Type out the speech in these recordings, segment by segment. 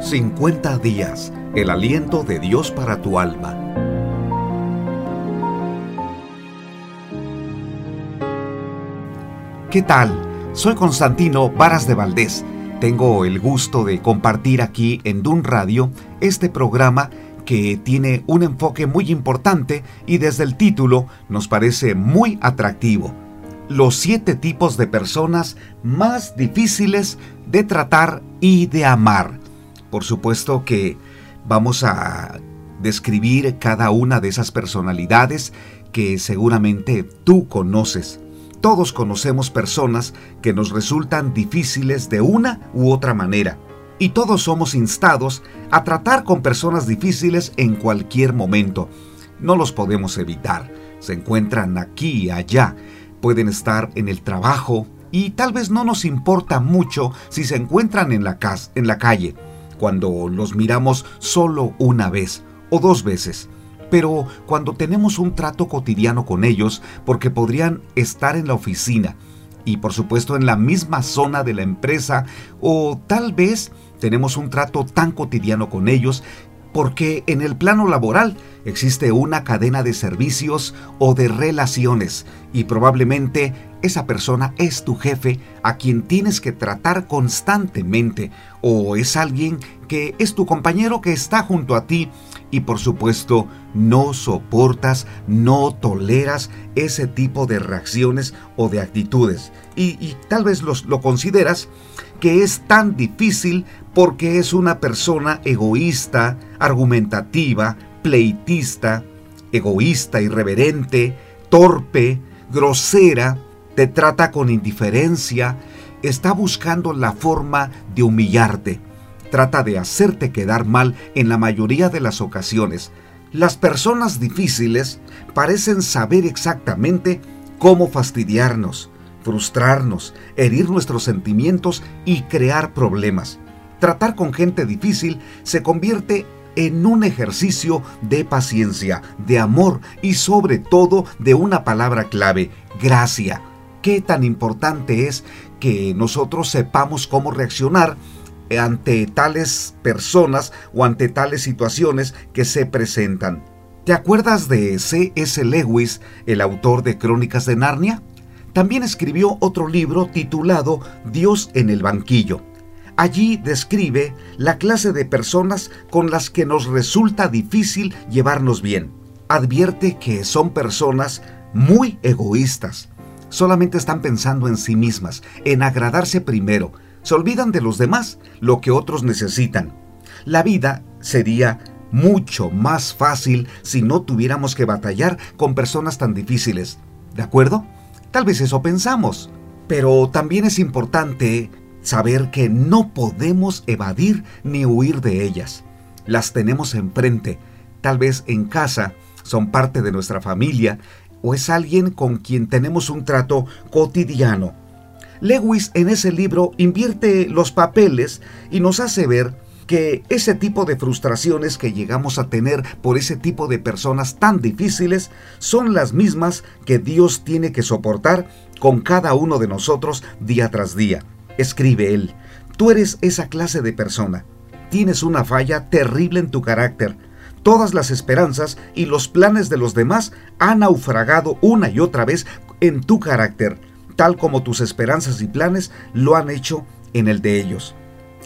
50 días, el aliento de Dios para tu alma. ¿Qué tal? Soy Constantino Varas de Valdés. Tengo el gusto de compartir aquí en Dun Radio este programa que tiene un enfoque muy importante y desde el título nos parece muy atractivo. Los siete tipos de personas más difíciles de tratar y de amar. Por supuesto que vamos a describir cada una de esas personalidades que seguramente tú conoces. Todos conocemos personas que nos resultan difíciles de una u otra manera. Y todos somos instados a tratar con personas difíciles en cualquier momento. No los podemos evitar. Se encuentran aquí y allá. Pueden estar en el trabajo y tal vez no nos importa mucho si se encuentran en la, en la calle cuando los miramos solo una vez o dos veces, pero cuando tenemos un trato cotidiano con ellos, porque podrían estar en la oficina y por supuesto en la misma zona de la empresa, o tal vez tenemos un trato tan cotidiano con ellos porque en el plano laboral existe una cadena de servicios o de relaciones y probablemente esa persona es tu jefe a quien tienes que tratar constantemente o es alguien que es tu compañero que está junto a ti y por supuesto no soportas, no toleras ese tipo de reacciones o de actitudes. Y, tal vez lo consideras que es tan difícil porque es una persona egoísta, argumentativa, pleitista, egoísta, irreverente, torpe, grosera, te trata con indiferencia, está buscando la forma de humillarte, trata de hacerte quedar mal en la mayoría de las ocasiones. Las personas difíciles parecen saber exactamente cómo fastidiarnos, frustrarnos, herir nuestros sentimientos y crear problemas. Tratar con gente difícil se convierte en un ejercicio de paciencia, de amor y sobre todo de una palabra clave, gracia qué tan importante es que nosotros sepamos cómo reaccionar ante tales personas o ante tales situaciones que se presentan. ¿Te acuerdas de C.S. Lewis, el autor de Crónicas de Narnia? También escribió otro libro titulado Dios en el banquillo. Allí describe la clase de personas con las que nos resulta difícil llevarnos bien. Advierte que son personas muy egoístas, solamente están pensando en sí mismas, en agradarse primero, se olvidan de los demás, lo que otros necesitan. La vida sería mucho más fácil si no tuviéramos que batallar con personas tan difíciles. ¿De acuerdo? Tal vez eso pensamos. Pero también es importante saber que no podemos evadir ni huir de ellas. Las tenemos enfrente, tal vez en casa, son parte de nuestra familia o es alguien con quien tenemos un trato cotidiano. Lewis en ese libro invierte los papeles y nos hace ver que ese tipo de frustraciones que llegamos a tener por ese tipo de personas tan difíciles son las mismas que Dios tiene que soportar con cada uno de nosotros día tras día. Escribe él, tú eres esa clase de persona. Tienes una falla terrible en tu carácter, Todas las esperanzas y los planes de los demás han naufragado una y otra vez en tu carácter, tal como tus esperanzas y planes lo han hecho en el de ellos.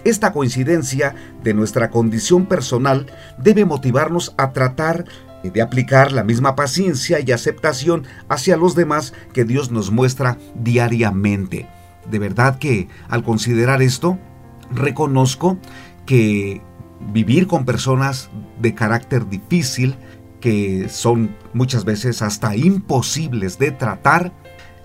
Esta coincidencia de nuestra condición personal debe motivarnos a tratar de aplicar la misma paciencia y aceptación hacia los demás que Dios nos muestra diariamente. De verdad que al considerar esto, reconozco que vivir con personas de carácter difícil, que son muchas veces hasta imposibles de tratar,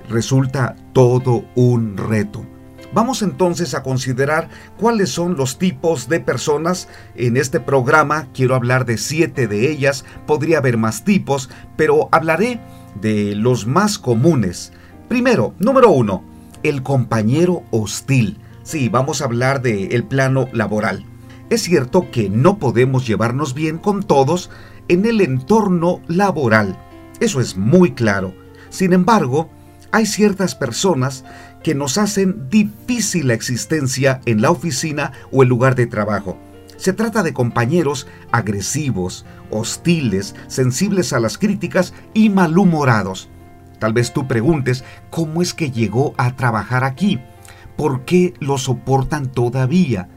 resulta todo un reto. Vamos entonces a considerar cuáles son los tipos de personas. En este programa quiero hablar de siete de ellas, podría haber más tipos, pero hablaré de los más comunes. Primero, número uno, el compañero hostil. Sí, vamos a hablar del plano laboral. Es cierto que no podemos llevarnos bien con todos en el entorno laboral. Eso es muy claro. Sin embargo, hay ciertas personas que nos hacen difícil la existencia en la oficina o el lugar de trabajo. Se trata de compañeros agresivos, hostiles, sensibles a las críticas y malhumorados. Tal vez tú preguntes, ¿cómo es que llegó a trabajar aquí? ¿Por qué lo soportan todavía?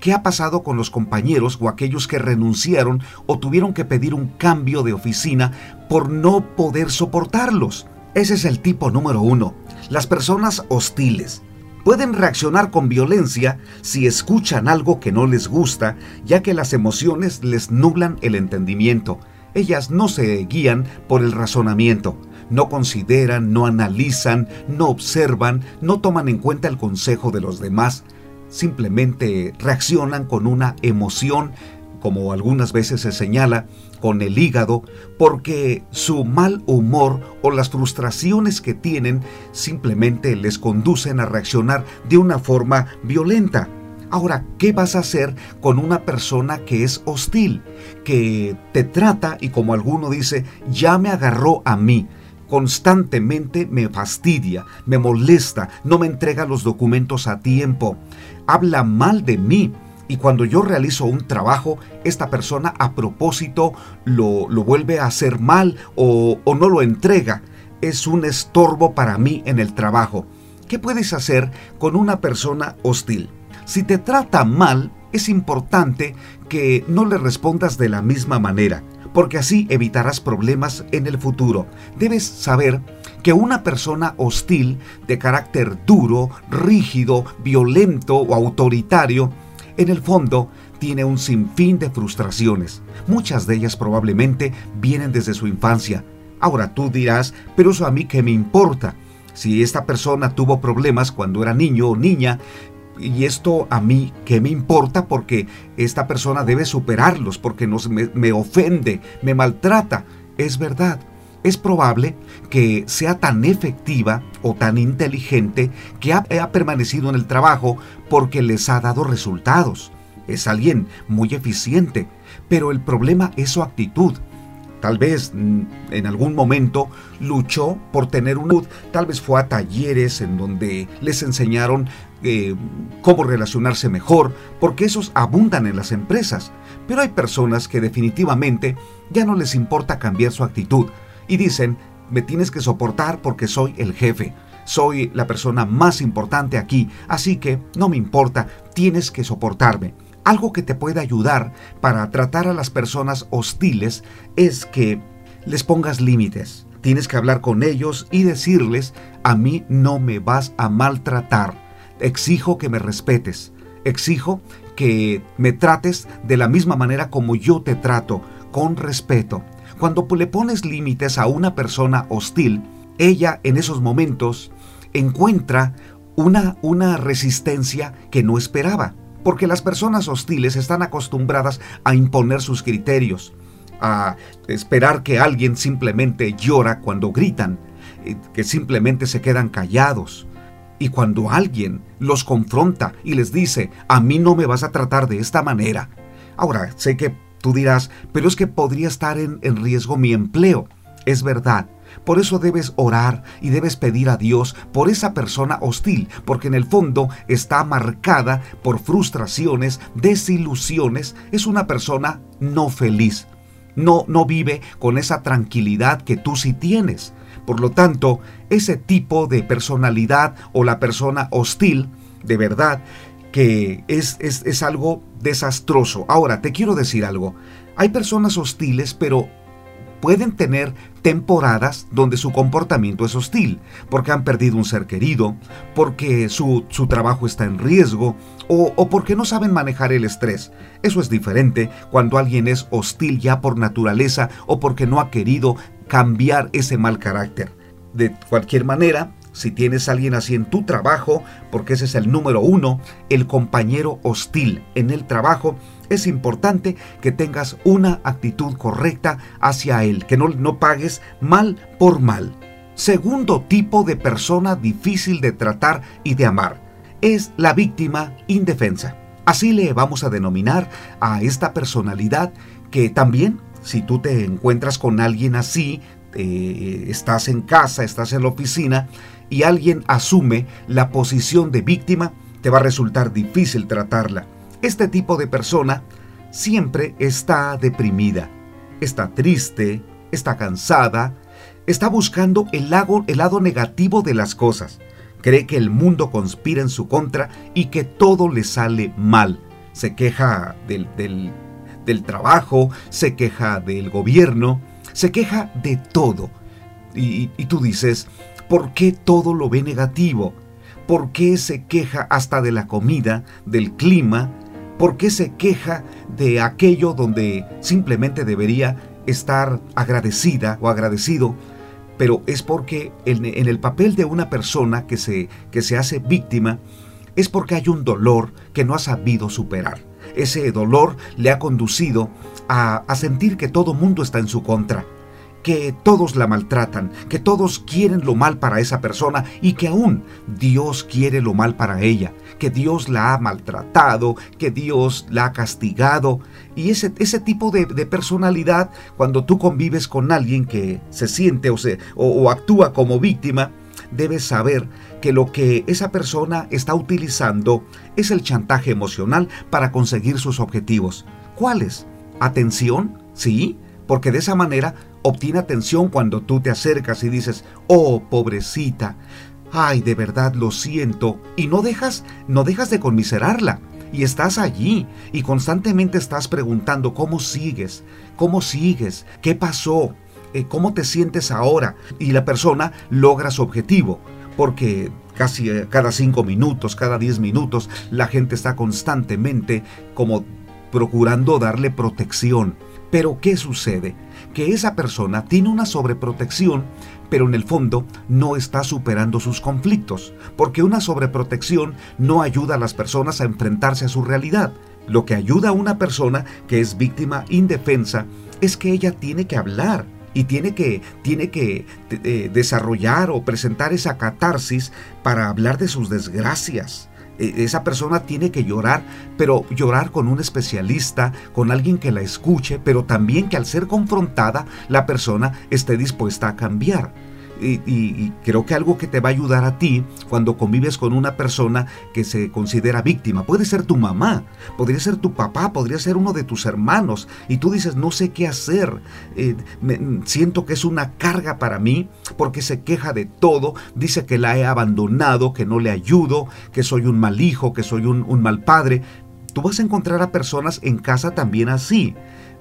¿Qué ha pasado con los compañeros o aquellos que renunciaron o tuvieron que pedir un cambio de oficina por no poder soportarlos? Ese es el tipo número uno. Las personas hostiles. Pueden reaccionar con violencia si escuchan algo que no les gusta, ya que las emociones les nublan el entendimiento. Ellas no se guían por el razonamiento, no consideran, no analizan, no observan, no toman en cuenta el consejo de los demás, simplemente reaccionan con una emoción, como algunas veces se señala, con el hígado, porque su mal humor o las frustraciones que tienen simplemente les conducen a reaccionar de una forma violenta. Ahora, ¿qué vas a hacer con una persona que es hostil, que te trata y como alguno dice, ya me agarró a mí? Constantemente me fastidia, me molesta, no me entrega los documentos a tiempo, habla mal de mí. Y cuando yo realizo un trabajo, esta persona a propósito lo, lo vuelve a hacer mal o, o no lo entrega. Es un estorbo para mí en el trabajo. ¿Qué puedes hacer con una persona hostil? Si te trata mal, es importante que no le respondas de la misma manera porque así evitarás problemas en el futuro. Debes saber que una persona hostil, de carácter duro, rígido, violento o autoritario, en el fondo tiene un sinfín de frustraciones. Muchas de ellas probablemente vienen desde su infancia. Ahora tú dirás, pero eso a mí qué me importa. Si esta persona tuvo problemas cuando era niño o niña, y esto a mí, ¿qué me importa? Porque esta persona debe superarlos, porque nos, me, ofende, me maltrata. Es verdad. Es probable que sea tan efectiva o tan inteligente que ha, ha permanecido en el trabajo porque les ha dado resultados. Es alguien muy eficiente, pero el problema es su actitud. Tal vez mm, en algún momento luchó por tener un tal vez fue a talleres en donde les enseñaron eh, cómo relacionarse mejor, porque esos abundan en las empresas. Pero hay personas que definitivamente ya no les importa cambiar su actitud y dicen, me tienes que soportar porque soy el jefe, soy la persona más importante aquí, así que no me importa, tienes que soportarme. Algo que te puede ayudar para tratar a las personas hostiles es que les pongas límites. Tienes que hablar con ellos y decirles, a mí no me vas a maltratar. Exijo que me respetes. Exijo que me trates de la misma manera como yo te trato, con respeto. Cuando le pones límites a una persona hostil, ella en esos momentos encuentra una, una resistencia que no esperaba porque las personas hostiles están acostumbradas a imponer sus criterios, a esperar que alguien simplemente llora cuando gritan, eh, que simplemente se quedan callados. Y cuando alguien los confronta y les dice, a mí no me vas a tratar de esta manera. Ahora, sé que tú dirás, pero es que podría estar en, en riesgo mi empleo. Es verdad, por eso debes orar y debes pedir a Dios por esa persona hostil, porque en el fondo está marcada por frustraciones, desilusiones, es una persona no feliz. No, no vive con esa tranquilidad que tú sí tienes. Por lo tanto, ese tipo de personalidad o la persona hostil, de verdad, que es, es, es algo desastroso. Ahora, te quiero decir algo. Hay personas hostiles, pero pueden tener temporadas donde su comportamiento es hostil, porque han perdido un ser querido, porque su, trabajo está en riesgo o, o porque no saben manejar el estrés. Eso es diferente cuando alguien es hostil ya por naturaleza o porque no ha querido cambiar ese mal carácter. De cualquier manera, si tienes alguien así en tu trabajo, porque ese es el número uno, el compañero hostil en el trabajo, es importante que tengas una actitud correcta hacia él, que no, no pagues mal por mal. Segundo tipo de persona difícil de tratar y de amar es la víctima indefensa. Así le vamos a denominar a esta personalidad que también, si tú te encuentras con alguien así, eh, estás en casa, estás en la oficina y alguien asume la posición de víctima, te va a resultar difícil tratarla. Este tipo de persona siempre está deprimida, está triste, está cansada, está buscando el lado, negativo de las cosas. Cree que el mundo conspira en su contra y que todo le sale mal. Se queja del, trabajo, se queja del gobierno, se queja de todo. Y, tú dices, ¿por qué todo lo ve negativo? ¿Por qué se queja hasta de la comida, del clima? ¿Por qué se queja de aquello donde simplemente debería estar agradecida o agradecido? Pero es porque en, el papel de una persona que se, que se hace víctima, es porque hay un dolor que no ha sabido superar. Ese dolor le ha conducido a, sentir que todo mundo está en su contra que todos la maltratan, que todos quieren lo mal para esa persona y que aún Dios quiere lo mal para ella, que Dios la ha maltratado, que Dios la ha castigado. Y ese, ese tipo de, personalidad, cuando tú convives con alguien que se siente o, se, o actúa como víctima, debes saber que lo que esa persona está utilizando es el chantaje emocional para conseguir sus objetivos. ¿Cuáles? ¿Atención? Sí, porque de esa manera obtiene atención cuando tú te acercas y dices, oh, pobrecita, ay, de verdad lo siento, y no dejas, no dejas de conmiserarla. Y estás allí y constantemente estás preguntando cómo sigues, cómo sigues, qué pasó, eh, cómo te sientes ahora. Y la persona logra su objetivo, porque casi eh, cada cinco minutos, cada diez minutos, la gente está constantemente como procurando darle protección. Pero ¿qué sucede? que esa persona tiene una sobreprotección, pero en el fondo no está superando sus conflictos, porque una sobreprotección no ayuda a las personas a enfrentarse a su realidad. Lo que ayuda a una persona que es víctima indefensa es que ella tiene que hablar, y tiene que, tiene que eh, desarrollar o presentar esa catarsis para hablar de sus desgracias. E, esa persona tiene que llorar, pero llorar con un especialista, con alguien que la escuche, pero también que al ser confrontada la persona esté dispuesta a cambiar. Y, creo que algo que te va a ayudar a ti cuando convives con una persona que se considera víctima, puede ser tu mamá, podría ser tu papá, podría ser uno de tus hermanos, y tú dices, no sé qué hacer, eh, siento que es una carga para mí porque se queja de todo, dice que la he abandonado, que no le ayudo, que soy un mal hijo, que soy un mal padre. Tú vas a encontrar a personas en casa también así.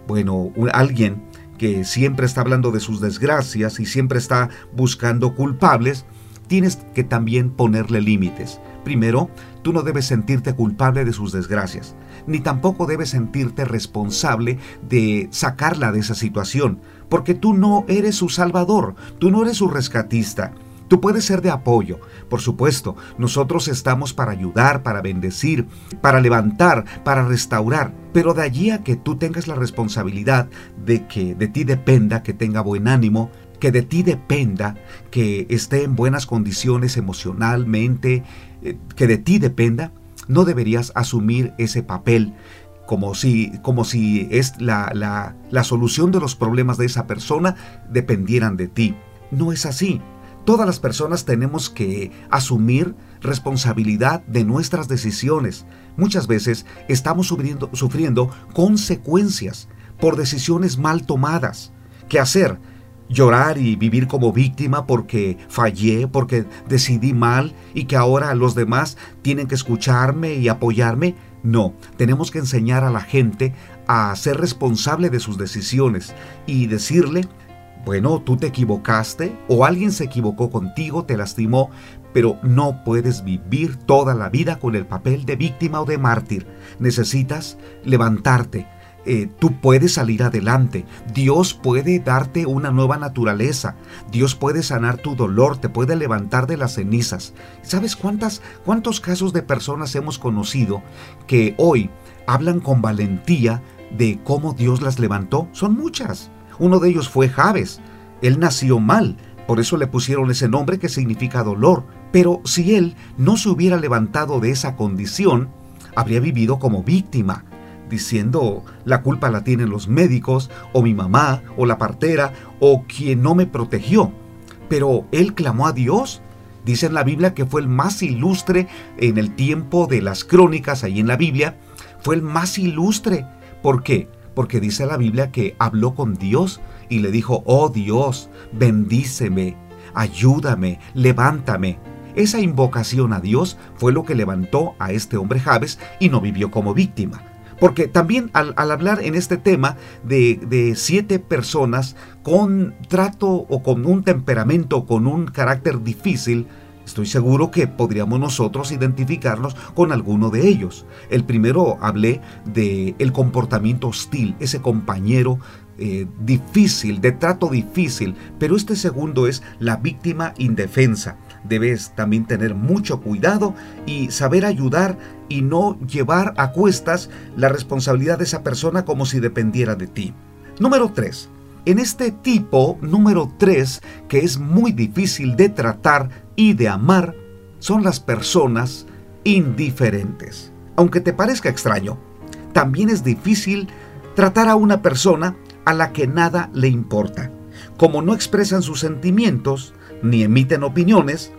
Bueno, alguien que siempre está hablando de sus desgracias y siempre está buscando culpables, tienes que también ponerle límites. Primero, tú no debes sentirte culpable de sus desgracias, ni tampoco debes sentirte responsable de sacarla de esa situación, porque tú no eres su salvador, tú no eres su rescatista. Tú puedes ser de apoyo, por supuesto, nosotros estamos para ayudar, para bendecir, para levantar, para restaurar, pero de allí a que tú tengas la responsabilidad de que de ti dependa que tenga buen ánimo, que de ti dependa que esté en buenas condiciones emocionalmente, eh, que de ti dependa, no deberías asumir ese papel como si, como si es la, la, la solución de los problemas de esa persona dependieran de ti. No es así. Todas las personas tenemos que asumir responsabilidad de nuestras decisiones. Muchas veces estamos sufriendo, consecuencias por decisiones mal tomadas. ¿Qué hacer? llorar y vivir como víctima porque fallé, porque decidí mal y que ahora los demás tienen que escucharme y apoyarme. No, tenemos que enseñar a la gente a ser responsable de sus decisiones y decirle bueno, tú te equivocaste o alguien se equivocó contigo, te lastimó, pero no puedes vivir toda la vida con el papel de víctima o de mártir. Necesitas levantarte. Eh, tú puedes salir adelante. Dios puede darte una nueva naturaleza. Dios puede sanar tu dolor, te puede levantar de las cenizas. ¿Sabes cuántas, cuántos casos de personas hemos conocido que hoy hablan con valentía de cómo Dios las levantó? Son muchas. Uno de ellos fue Javes. Él nació mal, por eso le pusieron ese nombre que significa dolor. Pero si él no se hubiera levantado de esa condición, habría vivido como víctima, diciendo la culpa la tienen los médicos, o mi mamá, o la partera, o quien no me protegió. Pero él clamó a Dios. Dice en la Biblia que fue el más ilustre en el tiempo de las crónicas, ahí en la Biblia, fue el más ilustre ¿Por qué? Porque dice la Biblia que habló con Dios y le dijo, oh Dios, bendíceme, ayúdame, levántame. Esa invocación a Dios fue lo que levantó a este hombre Javes y no vivió como víctima. Porque también al, hablar en este tema de, de, siete personas con trato o con un temperamento, con un carácter difícil, estoy seguro que podríamos nosotros identificarnos con alguno de ellos. El primero hablé de el comportamiento hostil, ese compañero eh, difícil, de trato difícil, pero este segundo es la víctima indefensa. Debes también tener mucho cuidado y saber ayudar y no llevar a cuestas la responsabilidad de esa persona como si dependiera de ti. Número 3. En este tipo, número 3, que es muy difícil de tratar y de amar, son las personas indiferentes. Aunque te parezca extraño, también es difícil tratar a una persona a la que nada le importa. Como no expresan sus sentimientos ni emiten opiniones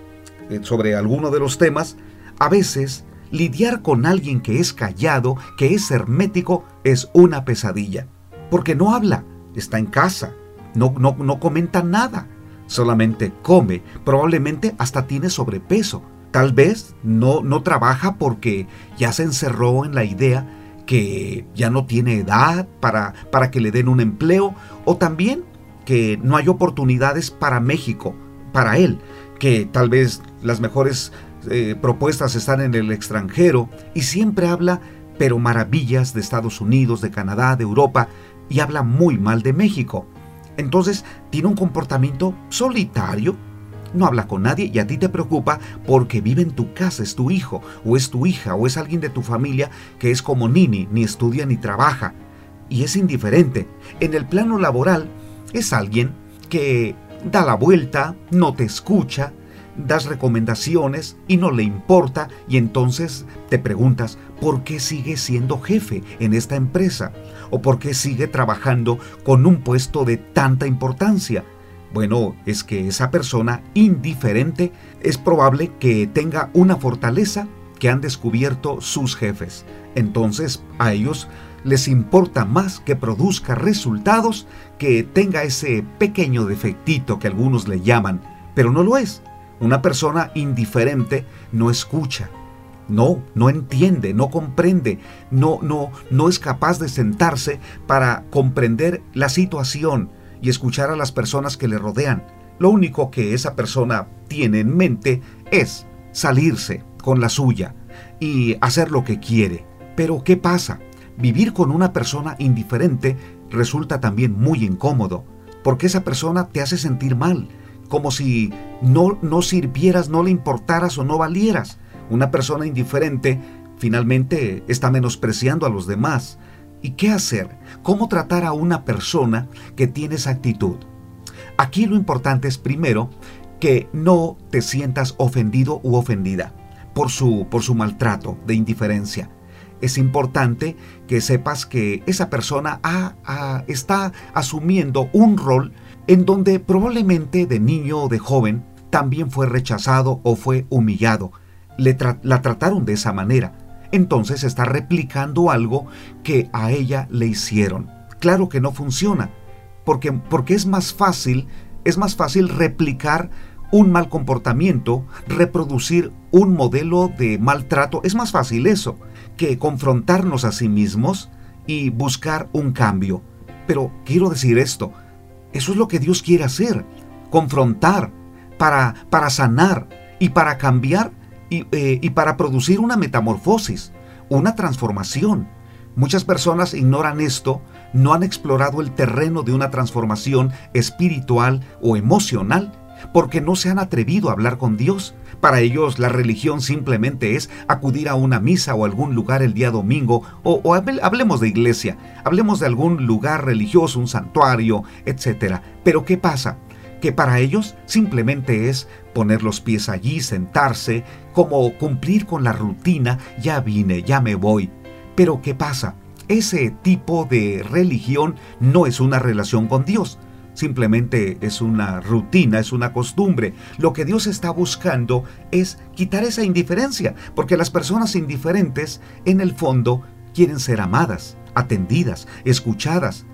eh, sobre alguno de los temas, a veces lidiar con alguien que es callado, que es hermético, es una pesadilla. Porque no habla, está en casa, no, no, no comenta nada, solamente come, probablemente hasta tiene sobrepeso. Tal vez no, no trabaja porque ya se encerró en la idea que ya no tiene edad para, para que le den un empleo o también que no hay oportunidades para México, para él, que tal vez las mejores eh, propuestas están en el extranjero y siempre habla pero maravillas de Estados Unidos, de Canadá, de Europa y habla muy mal de México. Entonces tiene un comportamiento solitario, no habla con nadie y a ti te preocupa porque vive en tu casa, es tu hijo o es tu hija o es alguien de tu familia que es como Nini, ni estudia ni trabaja y es indiferente. En el plano laboral es alguien que da la vuelta, no te escucha, das recomendaciones y no le importa y entonces te preguntas por qué sigue siendo jefe en esta empresa o por qué sigue trabajando con un puesto de tanta importancia. Bueno, es que esa persona indiferente es probable que tenga una fortaleza que han descubierto sus jefes. Entonces a ellos les importa más que produzca resultados que tenga ese pequeño defectito que algunos le llaman, pero no lo es. Una persona indiferente no escucha, no, no entiende, no comprende, no, no, no es capaz de sentarse para comprender la situación y escuchar a las personas que le rodean. Lo único que esa persona tiene en mente es salirse con la suya y hacer lo que quiere. Pero ¿qué pasa? Vivir con una persona indiferente resulta también muy incómodo, porque esa persona te hace sentir mal, como si no, no sirvieras, no le importaras o no valieras. Una persona indiferente finalmente está menospreciando a los demás. ¿Y qué hacer? ¿Cómo tratar a una persona que tiene esa actitud? Aquí lo importante es primero que no te sientas ofendido u ofendida por su, por su maltrato de indiferencia. Es importante que sepas que esa persona está asumiendo un rol en donde probablemente de niño o de joven también fue rechazado o fue humillado. Le la trataron de esa manera. Entonces está replicando algo que a ella le hicieron. Claro que no funciona, porque, porque es más fácil, es más fácil replicar un mal comportamiento, reproducir un modelo de maltrato, es más fácil eso que confrontarnos a sí mismos y buscar un cambio. Pero quiero decir esto, eso es lo que Dios quiere hacer, confrontar, para, para sanar y para cambiar y, eh, y para producir una metamorfosis, una transformación. Muchas personas ignoran esto, no han explorado el terreno de una transformación espiritual o emocional porque no se han atrevido a hablar con Dios. Para ellos la religión simplemente es acudir a una misa o algún lugar el día domingo, o, hablemos de iglesia, hablemos de algún lugar religioso, un santuario, etc. Pero ¿qué pasa? Que para ellos simplemente es poner los pies allí, sentarse, como cumplir con la rutina, ya vine, ya me voy. Pero ¿qué pasa? Ese tipo de religión no es una relación con Dios simplemente es una rutina, es una costumbre. Lo que Dios está buscando es quitar esa indiferencia, porque las personas indiferentes en el fondo quieren ser amadas. atendidas, escuchadas.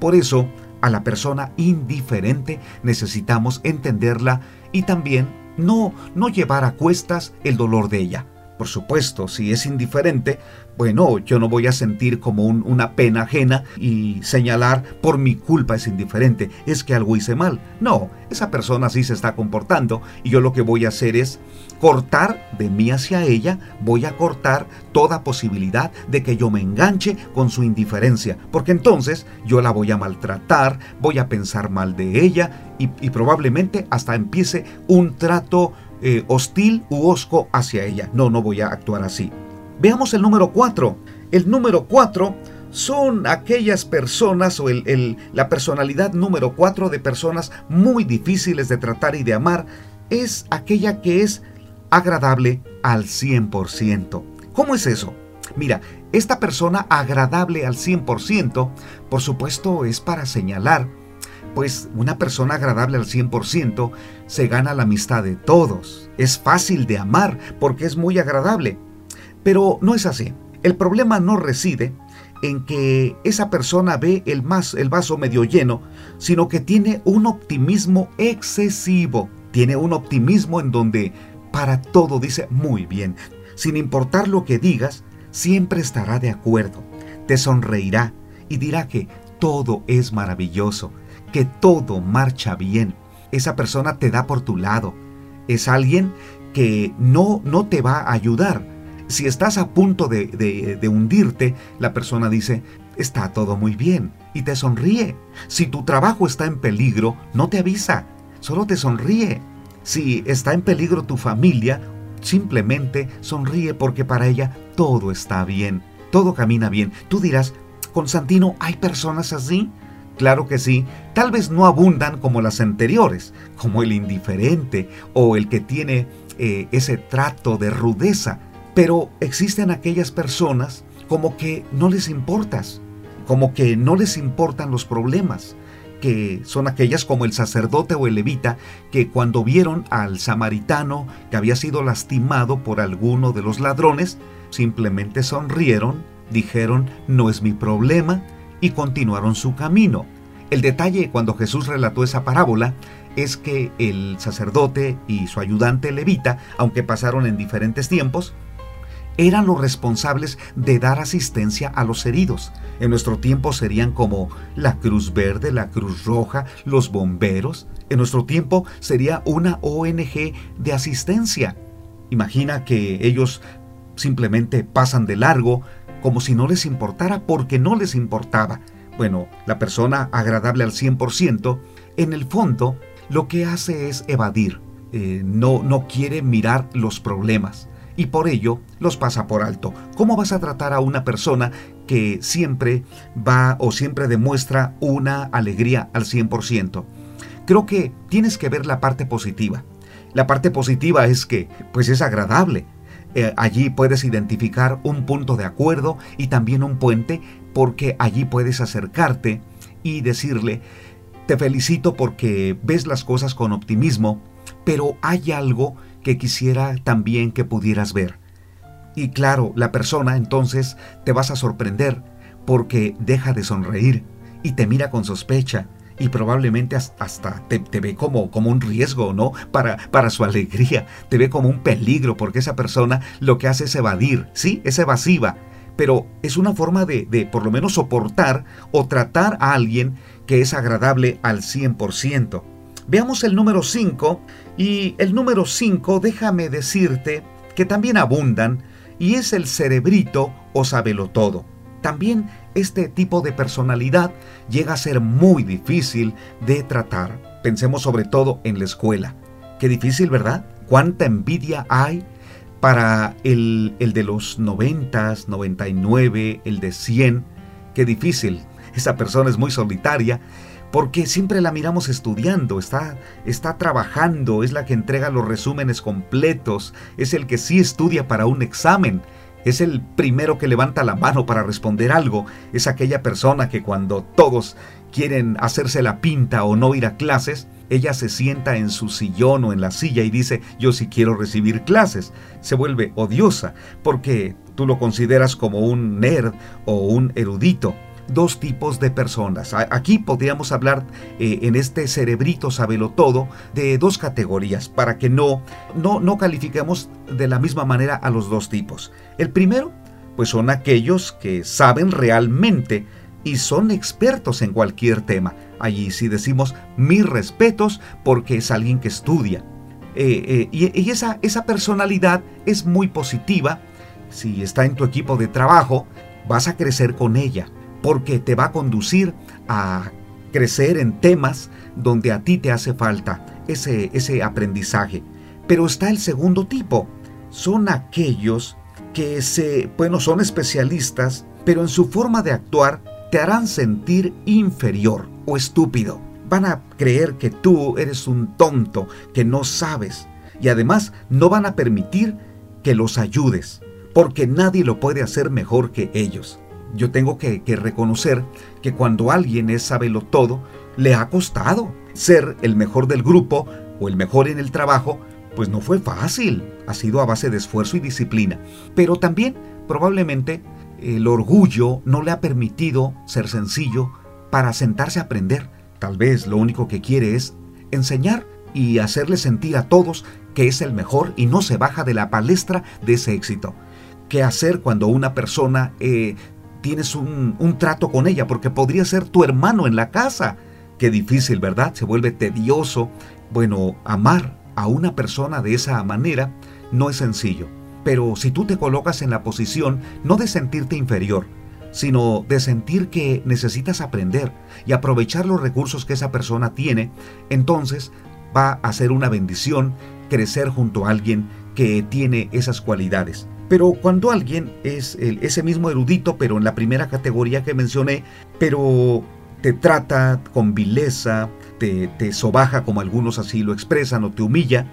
Por eso, a la persona indiferente necesitamos entenderla y también no, no llevar a cuestas el dolor de ella. Por supuesto, si es indiferente, bueno, yo no voy a sentir como una pena ajena y señalar por mi culpa es indiferente, es que algo hice mal. No, esa persona así se está comportando y yo lo que voy a hacer es cortar de mí hacia ella, voy a cortar toda posibilidad de que yo me enganche con su indiferencia, porque entonces yo la voy a maltratar, voy a pensar mal de ella y, y probablemente hasta empiece un trato eh, hostil u osco hacia ella. No, no voy a actuar así. Veamos el número 4. El número 4 son aquellas personas o el, la personalidad número 4 de personas muy difíciles de tratar y de amar. Es aquella que es agradable al 100%. ¿Cómo es eso? Mira, esta persona agradable al 100%, por supuesto, es para señalar pues una persona agradable al 100% se gana la amistad de todos. Es fácil de amar porque es muy agradable. Pero no es así. El problema no reside en que esa persona ve el, más, el vaso medio lleno, sino que tiene un optimismo excesivo. Tiene un optimismo en donde para todo dice muy bien. Sin importar lo que digas, siempre estará de acuerdo. Te sonreirá y dirá que todo es maravilloso que todo marcha bien. Esa persona te da por tu lado. Es alguien que no, no te va a ayudar. Si estás a punto de, de hundirte, la persona dice, está todo muy bien y te sonríe. Si tu trabajo está en peligro, no te avisa, solo te sonríe. Si está en peligro tu familia, simplemente sonríe porque para ella todo está bien, todo camina bien. Tú dirás, Constantino, ¿hay personas así? Claro que sí, tal vez no abundan como las anteriores, como el indiferente o el que tiene eh, ese trato de rudeza, pero existen aquellas personas como que no les importas, como que no les importan los problemas, que son aquellas como el sacerdote o el levita, que cuando vieron al samaritano que había sido lastimado por alguno de los ladrones, simplemente sonrieron, dijeron, no es mi problema, y continuaron su camino. El detalle cuando Jesús relató esa parábola es que el sacerdote y su ayudante levita, aunque pasaron en diferentes tiempos, eran los responsables de dar asistencia a los heridos. En nuestro tiempo serían como la Cruz Verde, la Cruz Roja, los bomberos. En nuestro tiempo sería una ONG de asistencia. Imagina que ellos simplemente pasan de largo como si no les importara porque no les importaba. Bueno, la persona agradable al 100%, en el fondo lo que hace es evadir, eh, no, no quiere mirar los problemas y por ello los pasa por alto. ¿Cómo vas a tratar a una persona que siempre va o siempre demuestra una alegría al 100%? Creo que tienes que ver la parte positiva. La parte positiva es que pues es agradable, eh, allí puedes identificar un punto de acuerdo y también un puente porque allí puedes acercarte y decirle, te felicito porque ves las cosas con optimismo, pero hay algo que quisiera también que pudieras ver. Y claro, la persona entonces te vas a sorprender porque deja de sonreír y te mira con sospecha y probablemente hasta te, ve como, como un riesgo, ¿no? Para, para su alegría, te ve como un peligro porque esa persona lo que hace es evadir, ¿sí? Es evasiva, pero es una forma de, de por lo menos soportar o tratar a alguien que es agradable al 100%. Veamos el número 5 y el número 5 déjame decirte que también abundan y es el cerebrito o sabelo todo. También este tipo de personalidad llega a ser muy difícil de tratar. Pensemos sobre todo en la escuela. Qué difícil, ¿verdad? ¿Cuánta envidia hay para el, el de los 90, 99, el de 100? Qué difícil. Esa persona es muy solitaria porque siempre la miramos estudiando, está, está trabajando, es la que entrega los resúmenes completos, es el que sí estudia para un examen es el primero que levanta la mano para responder algo, es aquella persona que cuando todos quieren hacerse la pinta o no ir a clases, ella se sienta en su sillón o en la silla y dice, yo sí quiero recibir clases. Se vuelve odiosa porque tú lo consideras como un nerd o un erudito dos tipos de personas. Aquí podríamos hablar eh, en este cerebrito sabelo todo de dos categorías para que no, no, no califiquemos de la misma manera a los dos tipos. El primero, pues son aquellos que saben realmente y son expertos en cualquier tema. Allí sí decimos mis respetos porque es alguien que estudia. Eh, eh, y, y esa, esa personalidad es muy positiva. Si está en tu equipo de trabajo, vas a crecer con ella porque te va a conducir a crecer en temas donde a ti te hace falta ese, ese aprendizaje. Pero está el segundo tipo. Son aquellos que se, bueno, son especialistas, pero en su forma de actuar te harán sentir inferior o estúpido. Van a creer que tú eres un tonto, que no sabes. Y además no van a permitir que los ayudes, porque nadie lo puede hacer mejor que ellos yo tengo que, reconocer que cuando alguien es sabelo todo, le ha costado ser el mejor del grupo o el mejor en el trabajo, pues no fue fácil, ha sido a base de esfuerzo y disciplina. Pero también probablemente el orgullo no le ha permitido ser sencillo para sentarse a aprender. Tal vez lo único que quiere es enseñar y hacerle sentir a todos que es el mejor y no se baja de la palestra de ese éxito. ¿Qué hacer cuando una persona eh, tienes un, trato con ella, porque podría ser tu hermano en la casa. Qué difícil, ¿verdad? Se vuelve tedioso. Bueno, amar a una persona de esa manera no es sencillo. Pero si tú te colocas en la posición no de sentirte inferior, sino de sentir que necesitas aprender y aprovechar los recursos que esa persona tiene, entonces va a ser una bendición crecer junto a alguien que tiene esas cualidades. Pero cuando alguien es ese mismo erudito, pero en la primera categoría que mencioné, pero te trata con vileza, te, te sobaja como algunos así lo expresan o te humilla,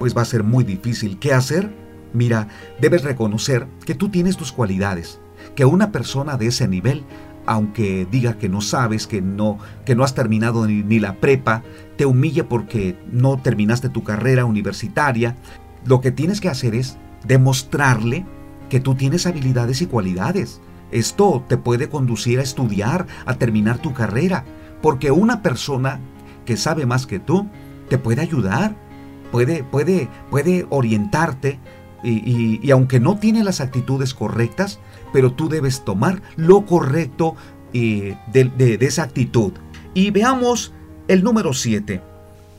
pues va a ser muy difícil. ¿Qué hacer? Mira, debes reconocer que tú tienes tus cualidades, que una persona de ese nivel, aunque diga que no sabes, que no, que no has terminado ni, ni la prepa, te humille porque no terminaste tu carrera universitaria, lo que tienes que hacer es demostrarle que tú tienes habilidades y cualidades. Esto te puede conducir a estudiar, a terminar tu carrera, porque una persona que sabe más que tú te puede ayudar, puede, puede, puede orientarte y, aunque no tiene las actitudes correctas, pero tú debes tomar lo correcto eh, de, de esa actitud. Y veamos el número 7.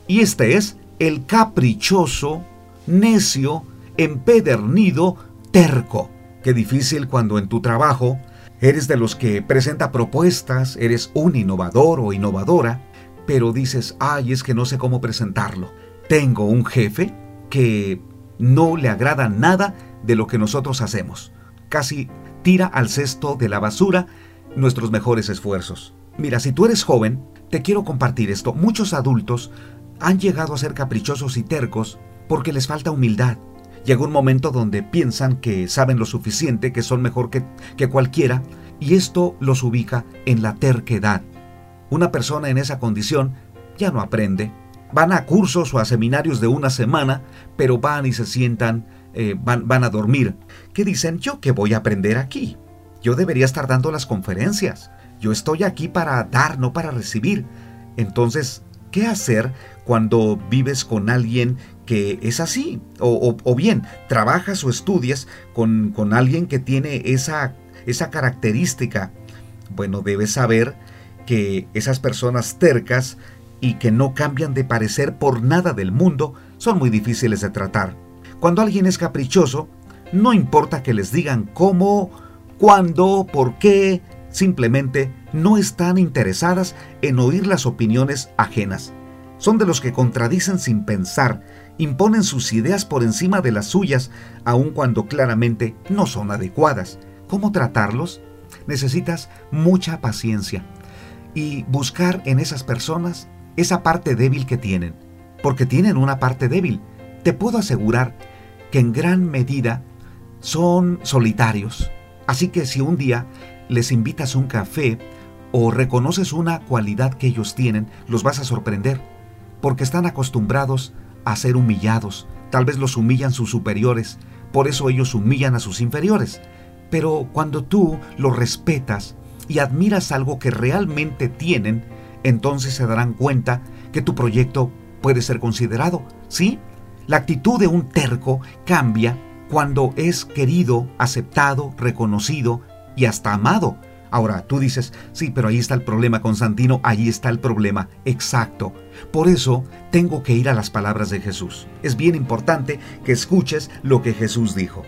Y este es el caprichoso, necio, empedernido, terco. Qué difícil cuando en tu trabajo eres de los que presenta propuestas, eres un innovador o innovadora, pero dices, ay, es que no sé cómo presentarlo. Tengo un jefe que no le agrada nada de lo que nosotros hacemos. Casi tira al cesto de la basura nuestros mejores esfuerzos. Mira, si tú eres joven, te quiero compartir esto. Muchos adultos han llegado a ser caprichosos y tercos porque les falta humildad, Llega un momento donde piensan que saben lo suficiente, que son mejor que, que cualquiera, y esto los ubica en la terquedad. Una persona en esa condición ya no aprende. Van a cursos o a seminarios de una semana, pero van y se sientan, eh, van, van a dormir. ¿Qué dicen? Yo que voy a aprender aquí. Yo debería estar dando las conferencias. Yo estoy aquí para dar, no para recibir. Entonces, ¿qué hacer cuando vives con alguien que es así. O, bien, trabajas o estudias con, con alguien que tiene esa, esa característica. Bueno, debes saber que esas personas tercas y que no cambian de parecer por nada del mundo son muy difíciles de tratar. Cuando alguien es caprichoso, no importa que les digan cómo, cuándo, por qué, simplemente no están interesadas en oír las opiniones ajenas. Son de los que contradicen sin pensar, imponen sus ideas por encima de las suyas, aun cuando claramente no son adecuadas. ¿Cómo tratarlos? Necesitas mucha paciencia y buscar en esas personas esa parte débil que tienen, porque tienen una parte débil. Te puedo asegurar que en gran medida son solitarios. Así que si un día les invitas un café o reconoces una cualidad que ellos tienen, los vas a sorprender, porque están acostumbrados a ser humillados. Tal vez los humillan sus superiores, por eso ellos humillan a sus inferiores. Pero cuando tú los respetas y admiras algo que realmente tienen, entonces se darán cuenta que tu proyecto puede ser considerado. ¿Sí? La actitud de un terco cambia cuando es querido, aceptado, reconocido y hasta amado. Ahora, tú dices, sí, pero ahí está el problema, Constantino, ahí está el problema. Exacto. Por eso tengo que ir a las palabras de Jesús. Es bien importante que escuches lo que Jesús dijo.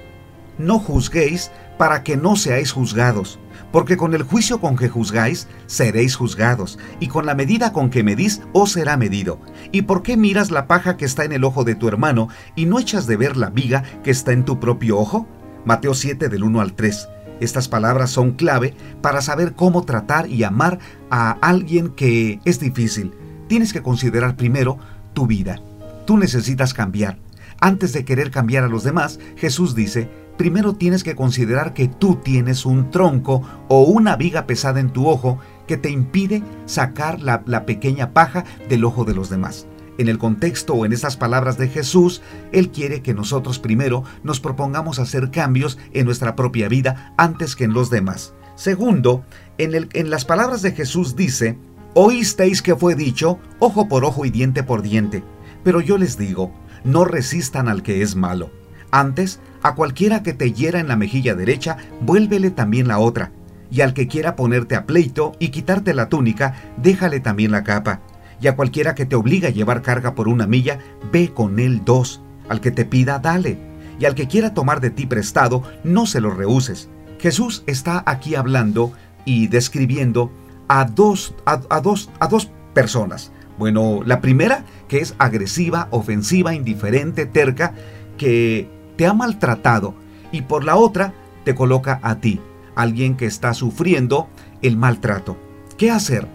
No juzguéis para que no seáis juzgados, porque con el juicio con que juzgáis, seréis juzgados, y con la medida con que medís, os será medido. ¿Y por qué miras la paja que está en el ojo de tu hermano, y no echas de ver la viga que está en tu propio ojo? Mateo 7 del 1 al 3. Estas palabras son clave para saber cómo tratar y amar a alguien que es difícil. Tienes que considerar primero tu vida. Tú necesitas cambiar. Antes de querer cambiar a los demás, Jesús dice, primero tienes que considerar que tú tienes un tronco o una viga pesada en tu ojo que te impide sacar la, pequeña paja del ojo de los demás. En el contexto o en estas palabras de Jesús, Él quiere que nosotros primero nos propongamos hacer cambios en nuestra propia vida antes que en los demás. Segundo, en, en las palabras de Jesús dice, oísteis que fue dicho, ojo por ojo y diente por diente. Pero yo les digo, no resistan al que es malo. Antes, a cualquiera que te hiera en la mejilla derecha, vuélvele también la otra. Y al que quiera ponerte a pleito y quitarte la túnica, déjale también la capa. Y a cualquiera que te obliga a llevar carga por una milla, ve con él dos. Al que te pida, dale. Y al que quiera tomar de ti prestado, no se lo rehuses. Jesús está aquí hablando y describiendo a dos, a, dos, a dos personas. Bueno, la primera, que es agresiva, ofensiva, indiferente, terca, que te ha maltratado y por la otra te coloca a ti, alguien que está sufriendo el maltrato. ¿Qué hacer?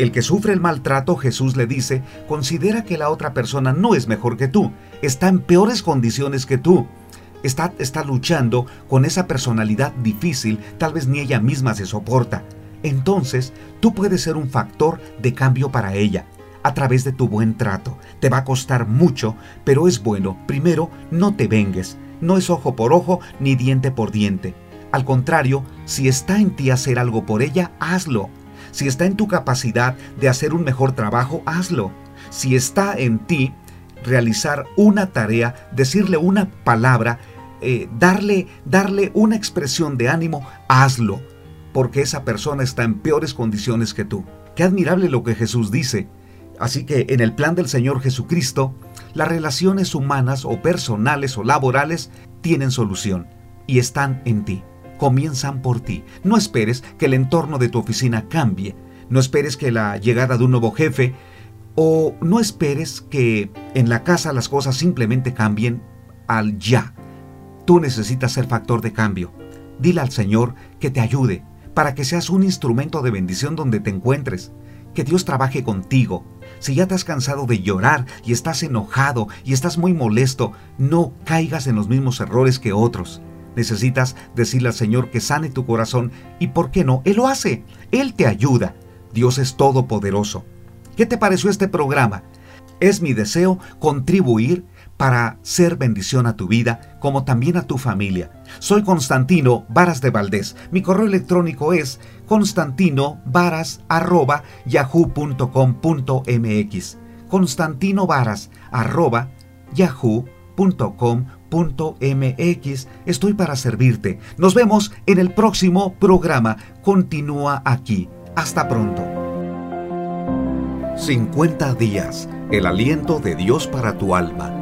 El que sufre el maltrato, Jesús le dice, considera que la otra persona no es mejor que tú, está en peores condiciones que tú. Está, está luchando con esa personalidad difícil, tal vez ni ella misma se soporta. Entonces, tú puedes ser un factor de cambio para ella a través de tu buen trato. Te va a costar mucho, pero es bueno. Primero, no te vengues. No es ojo por ojo ni diente por diente. Al contrario, si está en ti hacer algo por ella, hazlo. Si está en tu capacidad de hacer un mejor trabajo, hazlo. Si está en ti realizar una tarea, decirle una palabra, eh, darle, darle una expresión de ánimo, hazlo. Porque esa persona está en peores condiciones que tú. Qué admirable lo que Jesús dice. Así que en el plan del Señor Jesucristo, las relaciones humanas o personales o laborales tienen solución y están en ti. Comienzan por ti. No esperes que el entorno de tu oficina cambie. No esperes que la llegada de un nuevo jefe o no esperes que en la casa las cosas simplemente cambien al ya. Tú necesitas ser factor de cambio. Dile al Señor que te ayude para que seas un instrumento de bendición donde te encuentres. Que Dios trabaje contigo, si ya te has cansado de llorar y estás enojado y estás muy molesto, no caigas en los mismos errores que otros. Necesitas decirle al Señor que sane tu corazón y ¿por qué no? Él lo hace. Él te ayuda. Dios es todopoderoso. ¿Qué te pareció este programa? Es mi deseo contribuir para ser bendición a tu vida como también a tu familia. Soy Constantino Varas de Valdés. Mi correo electrónico es constantinovaras.yahoo.com.mx constantinovaras.yahoo.com.mx Estoy para servirte. Nos vemos en el próximo programa. Continúa aquí. Hasta pronto. 50 días. El aliento de Dios para tu alma